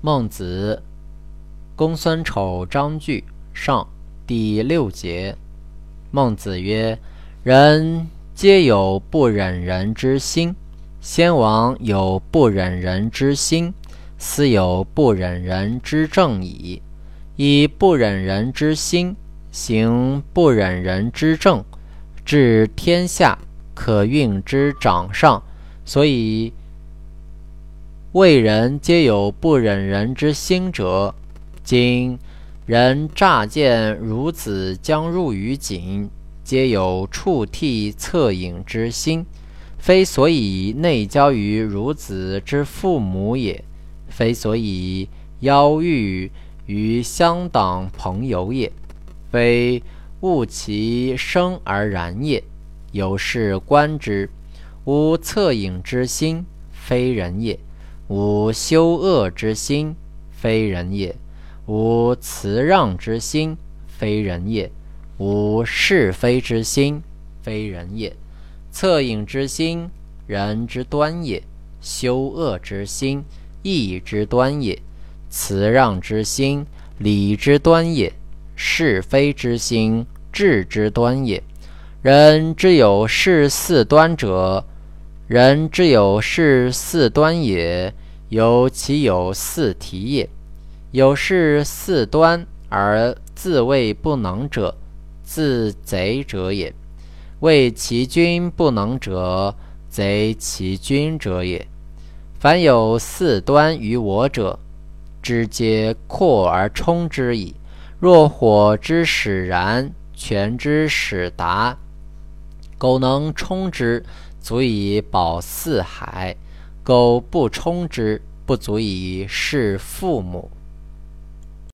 孟子，公孙丑章句上第六节。孟子曰：“人皆有不忍人之心，先王有不忍人之心，斯有不忍人之政矣。以不忍人之心，行不忍人之政，治天下，可运之掌上。所以。”为人皆有不忍人之心者，今人乍见孺子将入于井，皆有触涕恻隐之心，非所以内交于孺子之父母也，非所以邀遇于乡党朋友也，非恶其生而然也。有事观之，无恻隐之心，非人也。无修恶之心，非人也；无辞让之心，非人也；无是非之心，非人也。恻隐之心，人之端也；修恶之心，义之端也；辞让之心，礼之端也；是非之心，智之端也。人之有是四端者，人之有是四端也。有其有四体也，有是四端而自谓不能者，自贼者也；谓其君不能者，贼其君者也。凡有四端于我者，知皆扩而充之矣。若火之使然，泉之使达，苟能充之，足以保四海。苟不充之，不足以事父母。